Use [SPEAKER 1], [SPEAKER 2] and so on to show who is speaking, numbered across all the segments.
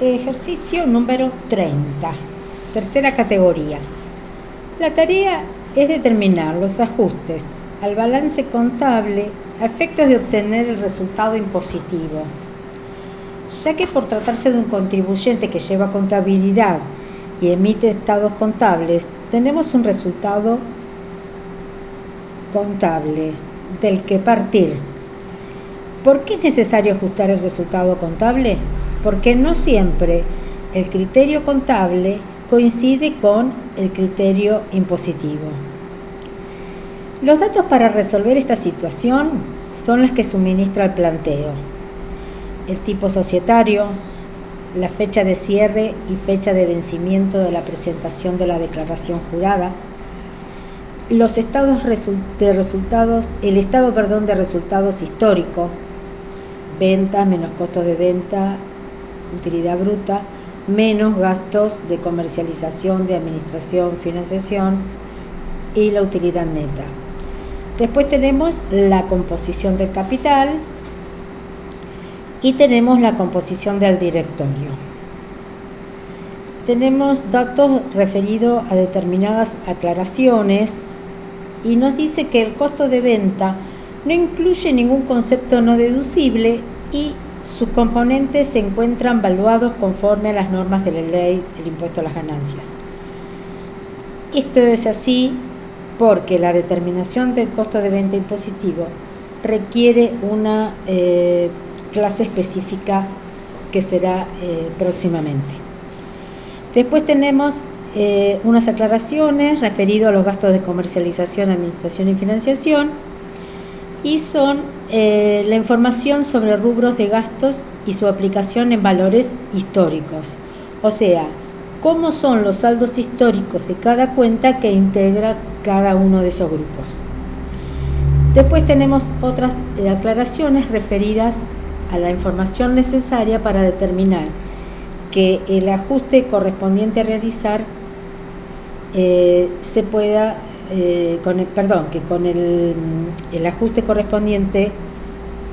[SPEAKER 1] Ejercicio número 30, tercera categoría. La tarea es determinar los ajustes al balance contable a efectos de obtener el resultado impositivo. Ya que por tratarse de un contribuyente que lleva contabilidad y emite estados contables, tenemos un resultado contable del que partir. ¿Por qué es necesario ajustar el resultado contable? Porque no siempre el criterio contable coincide con el criterio impositivo. Los datos para resolver esta situación son los que suministra el planteo. El tipo societario, la fecha de cierre y fecha de vencimiento de la presentación de la declaración jurada, los estados de resultados, el estado perdón, de resultados histórico, venta menos costos de venta, utilidad bruta, menos gastos de comercialización, de administración, financiación y la utilidad neta. Después tenemos la composición del capital y tenemos la composición del directorio. Tenemos datos referidos a determinadas aclaraciones y nos dice que el costo de venta no incluye ningún concepto no deducible y sus componentes se encuentran valuados conforme a las normas de la ley del impuesto a las ganancias. Esto es así porque la determinación del costo de venta impositivo requiere una eh, clase específica que será eh, próximamente. Después tenemos eh, unas aclaraciones referidas a los gastos de comercialización, administración y financiación y son eh, la información sobre rubros de gastos y su aplicación en valores históricos. O sea, cómo son los saldos históricos de cada cuenta que integra cada uno de esos grupos. Después tenemos otras eh, aclaraciones referidas a la información necesaria para determinar que el ajuste correspondiente a realizar eh, se pueda, eh, con el, perdón, que con el, el ajuste correspondiente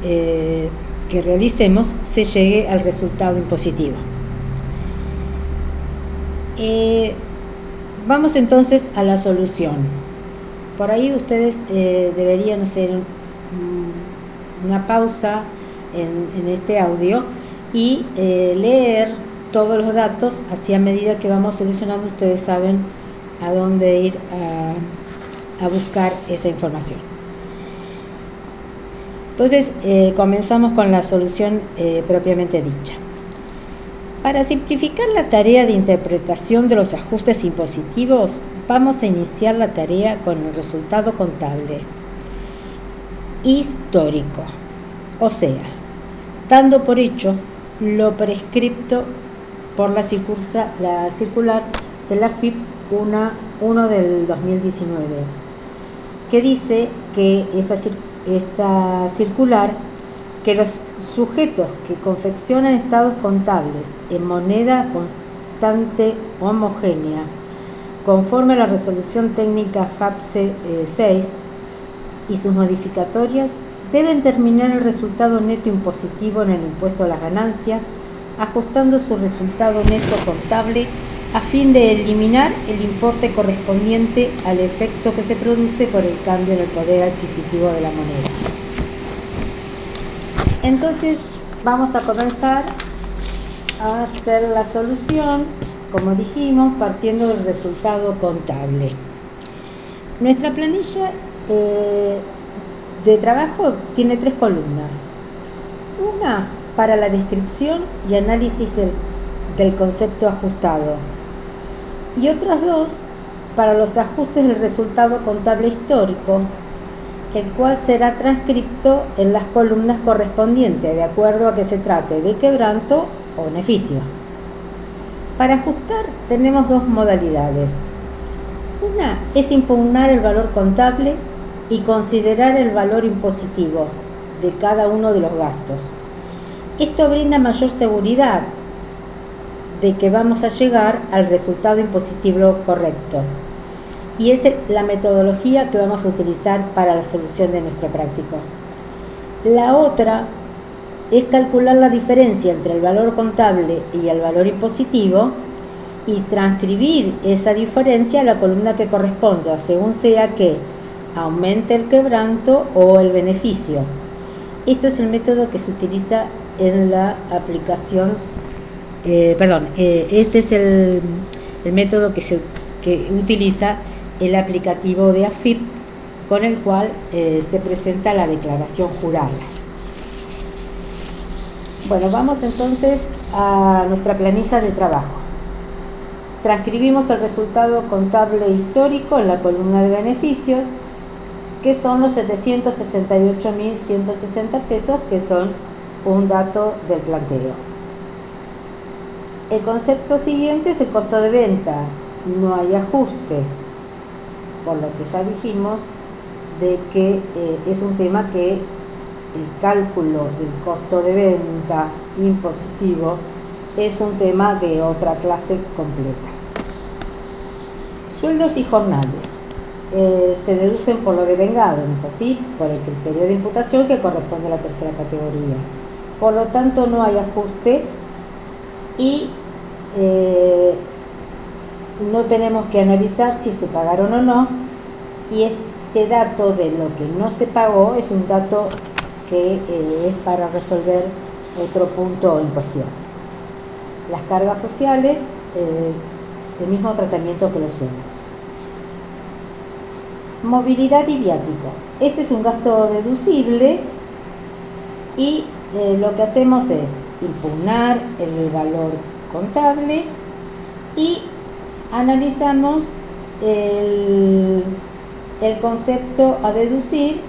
[SPEAKER 1] eh, que realicemos se llegue al resultado impositivo. vamos entonces a la solución. Por ahí ustedes deberían hacer una pausa en, en, este audio y leer todos los datos así a medida que vamos solucionando ustedes saben a dónde ir a, buscar esa información. Entonces, eh, comenzamos con la solución eh, propiamente dicha. Para simplificar la tarea de interpretación de los ajustes impositivos, vamos a iniciar la tarea con el resultado contable histórico, o sea, dando por hecho lo prescripto por la, la circular de la FIP 1, del 2019, que dice que esta, circular que los sujetos que confeccionan estados contables en moneda constante homogénea, conforme a la resolución técnica FAPSE 6 eh, y sus modificatorias, deben terminar el resultado neto impositivo en el impuesto a las ganancias, ajustando su resultado neto contable a fin de eliminar el importe correspondiente al efecto que se produce por el cambio en el poder adquisitivo de la moneda. Entonces vamos a comenzar a hacer la solución, como dijimos, partiendo del resultado contable. Nuestra planilla eh, de trabajo tiene tres columnas. Una para la descripción y análisis del, del concepto ajustado, y otras dos para los ajustes del resultado contable histórico, el cual será transcripto en las columnas correspondientes, de acuerdo a que se trate de quebranto o beneficio. Para ajustar tenemos dos modalidades. Una es impugnar el valor contable y considerar el valor impositivo de cada uno de los gastos. Esto brinda mayor seguridad de que vamos a llegar al resultado impositivo correcto. Y es la metodología que vamos a utilizar para la solución de nuestro práctico. La otra es calcular la diferencia entre el valor contable y el valor impositivo y transcribir esa diferencia a la columna que corresponda, según sea que aumente el quebranto o el beneficio. Esto es el método que se utiliza en la aplicación, eh, perdón, eh, este es el, método que se utiliza el aplicativo de AFIP con el cual eh, se presenta la declaración jurada. Bueno, vamos entonces a nuestra planilla de trabajo. Transcribimos el resultado contable histórico en la columna de beneficios, que son los 768.160 pesos, que son un dato del planteo. El concepto siguiente es el costo de venta. No hay ajuste, por lo que ya dijimos de que eh, es un tema que el cálculo del costo de venta impositivo es un tema de otra clase completa. Sueldos y jornales. Eh, se deducen por lo devengado, ¿no es así? Por el criterio de imputación que corresponde a la tercera categoría. Por lo tanto, no hay ajuste y eh, no tenemos que analizar si se pagaron o no. Y este dato de lo que no se pagó es un dato que eh, es para resolver otro punto en cuestión. Las cargas sociales, eh, el mismo tratamiento que los sueldos. Movilidad y viático. Este es un gasto deducible y lo que hacemos es impugnar el valor contable y analizamos el, el concepto a deducir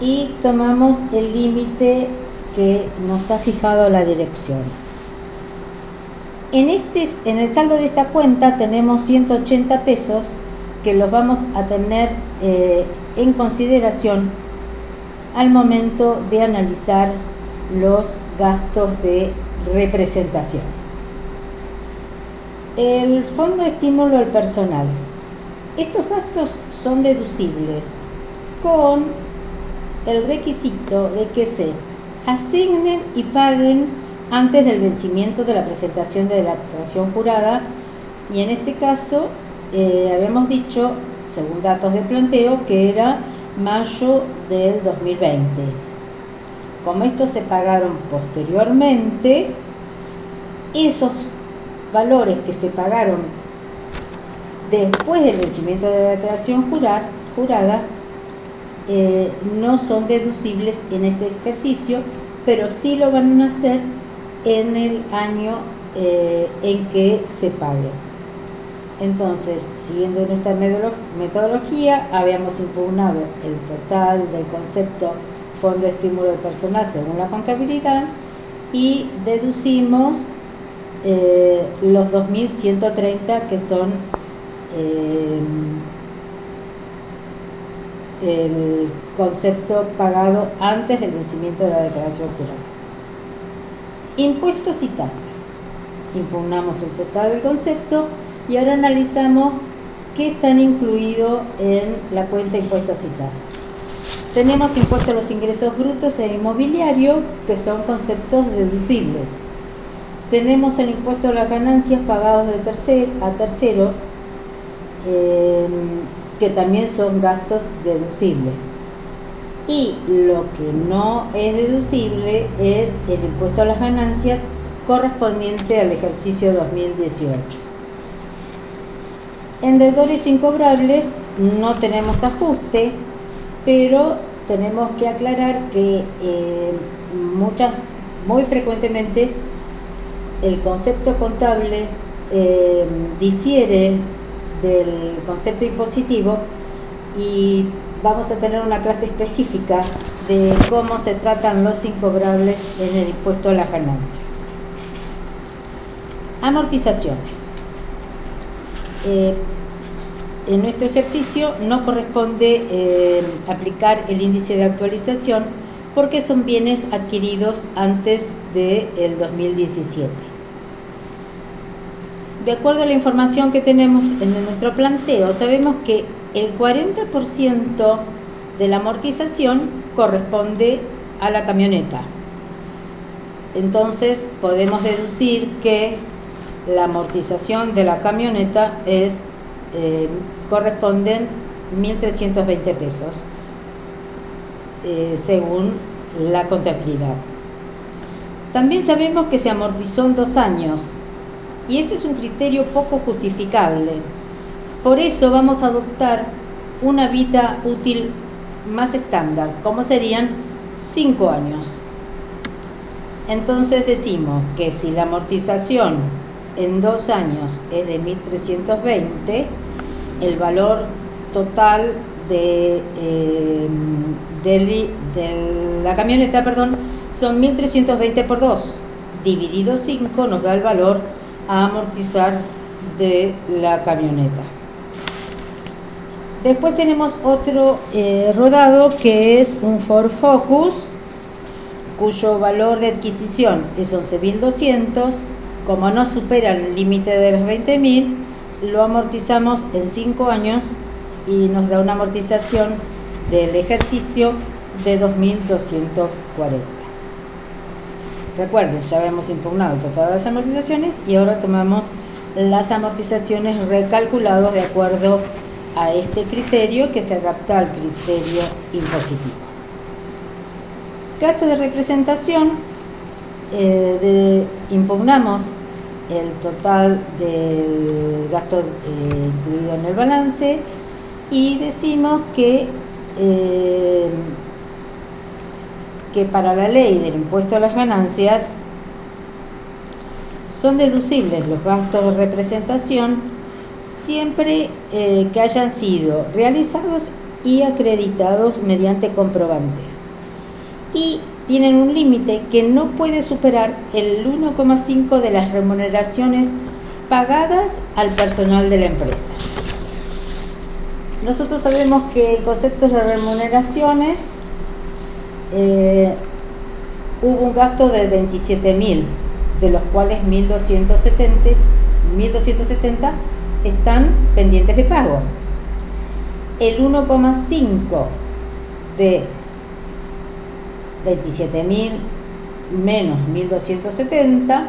[SPEAKER 1] y tomamos el límite que nos ha fijado la dirección. En, este, en el saldo de esta cuenta tenemos 180 pesos que los vamos a tener eh, en consideración al momento de analizar los gastos de representación. El fondo de estímulo al personal. Estos gastos son deducibles con el requisito de que se asignen y paguen antes del vencimiento de la presentación de la actuación jurada y en este caso eh, habíamos dicho, según datos de planteo, que era mayo del 2020. Como estos se pagaron posteriormente, esos valores que se pagaron después del vencimiento de la declaración jurada eh, no son deducibles en este ejercicio, pero sí lo van a hacer en el año eh, en que se pague. Entonces, siguiendo nuestra metodología, habíamos impugnado el total del concepto fondo de estímulo personal según la contabilidad y deducimos eh, los 2.130 que son el concepto pagado antes del vencimiento de la declaración jurada. Impuestos y tasas. Impugnamos el total del concepto y ahora analizamos qué están incluidos en la cuenta impuestos y tasas. Tenemos impuestos a los ingresos brutos e inmobiliario, que son conceptos deducibles. Tenemos el impuesto a las ganancias pagados de tercer, a terceros, eh, que también son gastos deducibles. Y lo que no es deducible es el impuesto a las ganancias correspondiente al ejercicio 2018. En deudores incobrables no tenemos ajuste, pero tenemos que aclarar que eh, muchas, muy frecuentemente el concepto contable eh, difiere del concepto impositivo y vamos a tener una clase específica de cómo se tratan los incobrables en el impuesto a las ganancias. Amortizaciones. Eh, en nuestro ejercicio no corresponde eh, aplicar el índice de actualización porque son bienes adquiridos antes del 2017. De acuerdo a la información que tenemos en nuestro planteo, sabemos que el 40% de la amortización corresponde a la camioneta, entonces podemos deducir que la amortización de la camioneta es eh, corresponden 1.320 pesos eh, según la contabilidad. También sabemos que se amortizó en dos años y esto es un criterio poco justificable. Por eso vamos a adoptar una vida útil más estándar, como serían cinco años. Entonces decimos que si la amortización en dos años es de 1.320, el valor total de, eh, la camioneta perdón, son 1.320 por 2. Dividido 5 nos da el valor a amortizar de la camioneta. Después tenemos otro eh, rodado que es un Ford Focus, cuyo valor de adquisición es 11.200. Como no supera el límite de los 20.000, lo amortizamos en 5 años y nos da una amortización del ejercicio de 2.240. Recuerden, ya habíamos impugnado todas las amortizaciones y ahora tomamos las amortizaciones recalculadas de acuerdo a este criterio que se adapta al criterio impositivo. Gasto de representación, eh, impugnamos el total del gasto eh, incluido en el balance y decimos que, eh, que para la ley del impuesto a las ganancias son deducibles los gastos de representación siempre eh, que hayan sido realizados y acreditados mediante comprobantes. Y tienen un límite que no puede superar el 1,5 de las remuneraciones pagadas al personal de la empresa. Nosotros sabemos que en conceptos de remuneraciones eh, hubo un gasto de 27.000, de los cuales 1.270, 1.270 están pendientes de pago. El 1,5 de 27.000 menos 1.270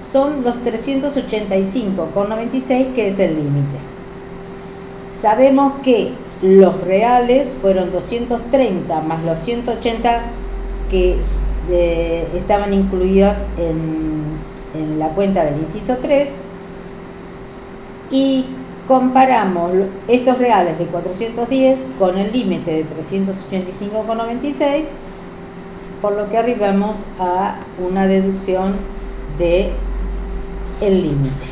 [SPEAKER 1] son los 385,96 que es el límite. Sabemos que los reales fueron 230 más los 180 que eh, estaban incluidos en, en la cuenta del inciso 3 y comparamos estos reales de 410 con el límite de 385,96, por lo que arribamos a una deducción de el límite.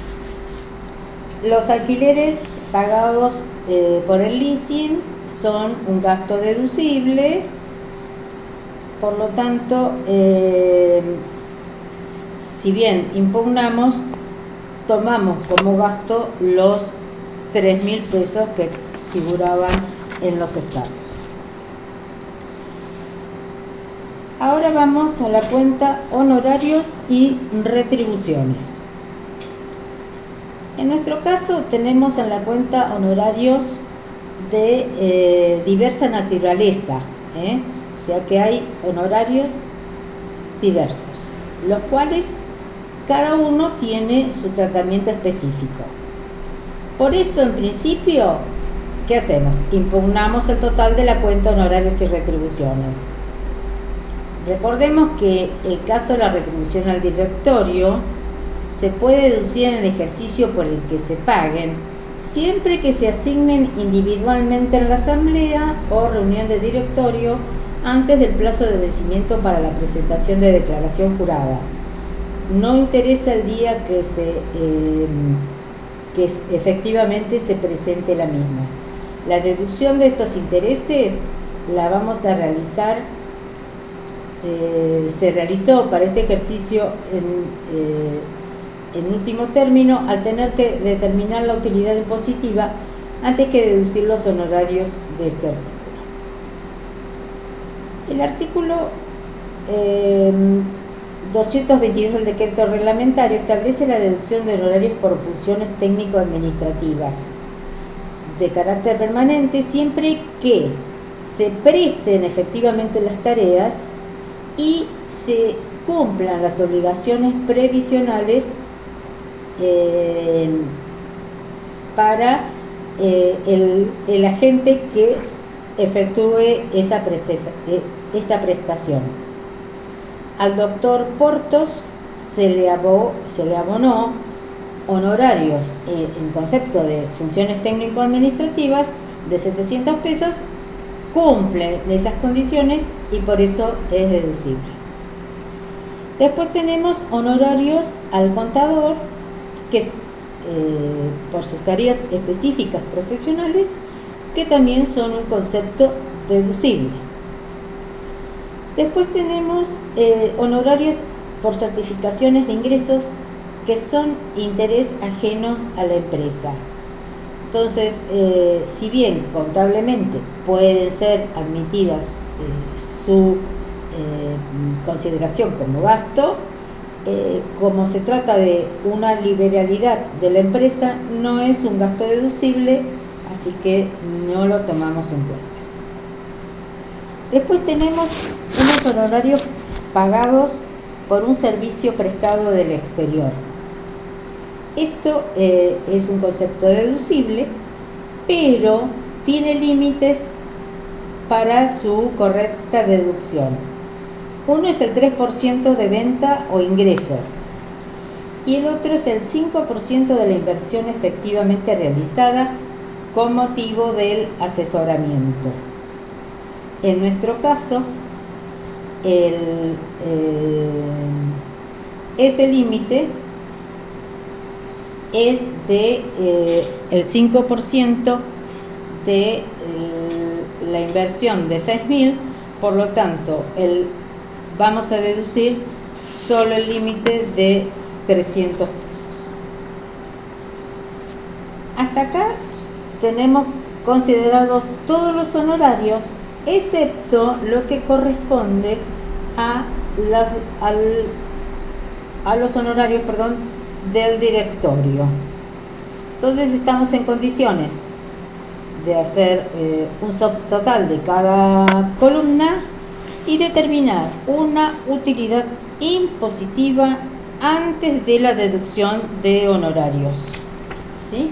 [SPEAKER 1] Los alquileres pagados eh, por el leasing son un gasto deducible, por lo tanto, eh, si bien impugnamos, tomamos como gasto los 3 mil pesos que figuraban en los estados. Ahora vamos a la cuenta honorarios y retribuciones. En nuestro caso tenemos en la cuenta honorarios de eh, diversa naturaleza, ¿eh? o sea que hay honorarios diversos, los cuales cada uno tiene su tratamiento específico. Por eso, en principio, ¿qué hacemos? Impugnamos el total de la cuenta honorarios y retribuciones. Recordemos que el caso de la retribución al directorio se puede deducir en el ejercicio por el que se paguen, siempre que se asignen individualmente en la asamblea o reunión de directorio antes del plazo de vencimiento para la presentación de declaración jurada no interesa el día que, se, eh, que efectivamente se presente la misma. La deducción de estos intereses la vamos a realizar, eh, se realizó para este ejercicio en, eh, en último término al tener que determinar la utilidad impositiva antes que deducir los honorarios de este artículo. El artículo 222 del decreto reglamentario establece la deducción de honorarios por funciones técnico-administrativas de carácter permanente siempre que se presten efectivamente las tareas y se cumplan las obligaciones previsionales eh, para eh, el, agente que efectúe esa eh, esta prestación. Al doctor Portos se le, se le abonó honorarios en concepto de funciones técnico-administrativas de 700 pesos, cumple esas condiciones y por eso es deducible. Después tenemos honorarios al contador, que eh, por sus tareas específicas profesionales, que también son un concepto deducible. Después tenemos eh, honorarios por certificaciones de ingresos que son interés ajenos a la empresa. Entonces, eh, si bien contablemente pueden ser admitidas su consideración como gasto, eh, como se trata de una liberalidad de la empresa, no es un gasto deducible, así que no lo tomamos en cuenta. Después tenemos unos honorarios pagados por un servicio prestado del exterior. Esto eh, es un concepto deducible, pero tiene límites para su correcta deducción. Uno es el 3% de venta o ingreso y el otro es el 5% de la inversión efectivamente realizada con motivo del asesoramiento. En nuestro caso, el, eh, ese límite es de eh, el 5% de la inversión de 6.000, por lo tanto, el vamos a deducir solo el límite de 300 pesos. Hasta acá tenemos considerados todos los honorarios, excepto lo que corresponde a, a los honorarios perdón, del directorio. Entonces estamos en condiciones de hacer eh, un subtotal de cada columna y determinar una utilidad impositiva antes de la deducción de honorarios. ¿Sí?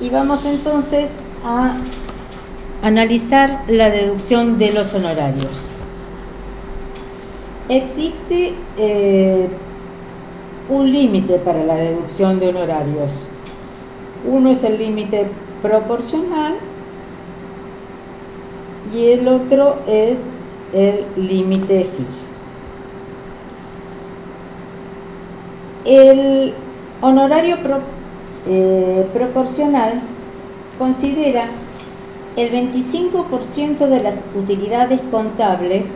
[SPEAKER 1] Y vamos entonces a analizar la deducción de los honorarios. Existe eh, un límite para la deducción de honorarios. Uno es el límite proporcional y el otro es el límite fijo. El honorario eh, proporcional considera el 25% de las utilidades contables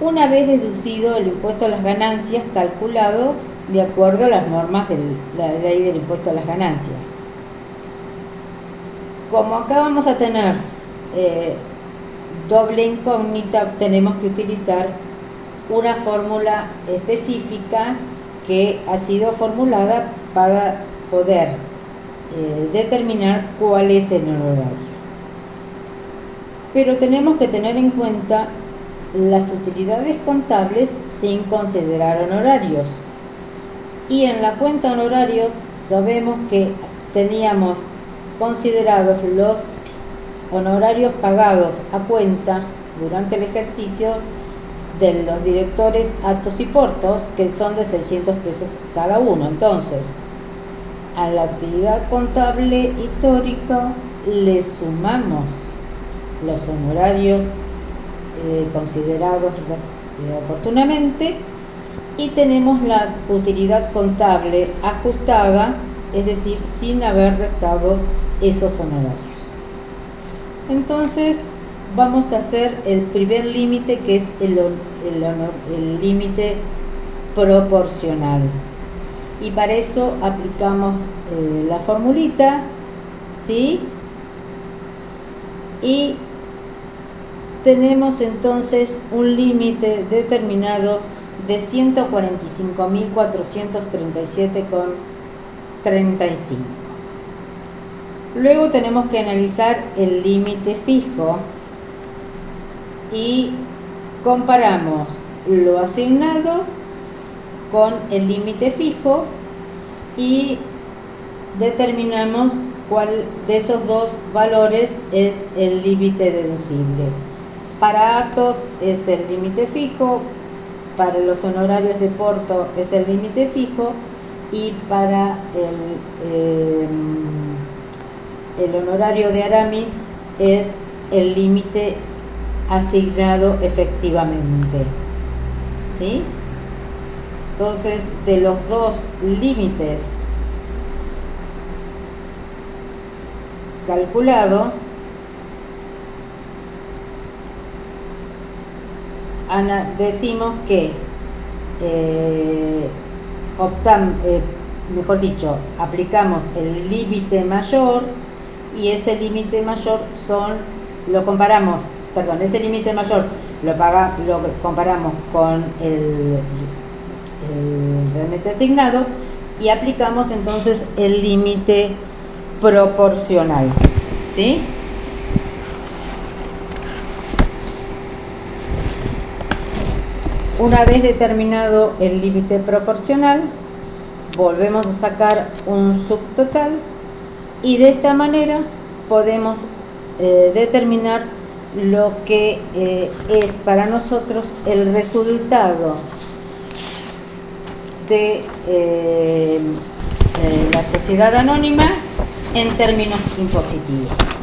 [SPEAKER 1] una vez deducido el impuesto a las ganancias calculado de acuerdo a las normas de la ley del impuesto a las ganancias. Como acá vamos a tener eh, doble incógnita tenemos que utilizar una fórmula específica que ha sido formulada para poder eh, determinar cuál es el honorario. Pero tenemos que tener en cuenta las utilidades contables sin considerar honorarios. Y en la cuenta honorarios sabemos que teníamos considerados los honorarios pagados a cuenta durante el ejercicio de los directores actos y portos, que son de 600 pesos cada uno. Entonces, a la actividad contable histórica le sumamos los honorarios eh, considerados eh, oportunamente y tenemos la utilidad contable ajustada, es decir, sin haber restado esos honorarios. Entonces vamos a hacer el primer límite que es el límite proporcional. Y para eso aplicamos eh, la formulita, ¿sí? Y tenemos entonces un límite determinado de 145.437,35. Luego tenemos que analizar el límite fijo y comparamos lo asignado con el límite fijo y determinamos cuál de esos dos valores es el límite deducible. Para actos es el límite fijo, para los honorarios de Porto es el límite fijo y para el, em, el honorario de Aramis es el límite asignado efectivamente. ¿Sí? Entonces, de los dos límites calculado, decimos que eh, eh, mejor dicho, aplicamos el límite mayor y ese límite mayor son, lo comparamos, perdón, ese límite mayor lo, paga, lo comparamos con el, el remete asignado y aplicamos entonces el límite proporcional. ¿Sí? Una vez determinado el límite proporcional, volvemos a sacar un subtotal y de esta manera podemos eh, determinar lo que eh, es para nosotros el resultado de eh, la sociedad anónima en términos impositivos.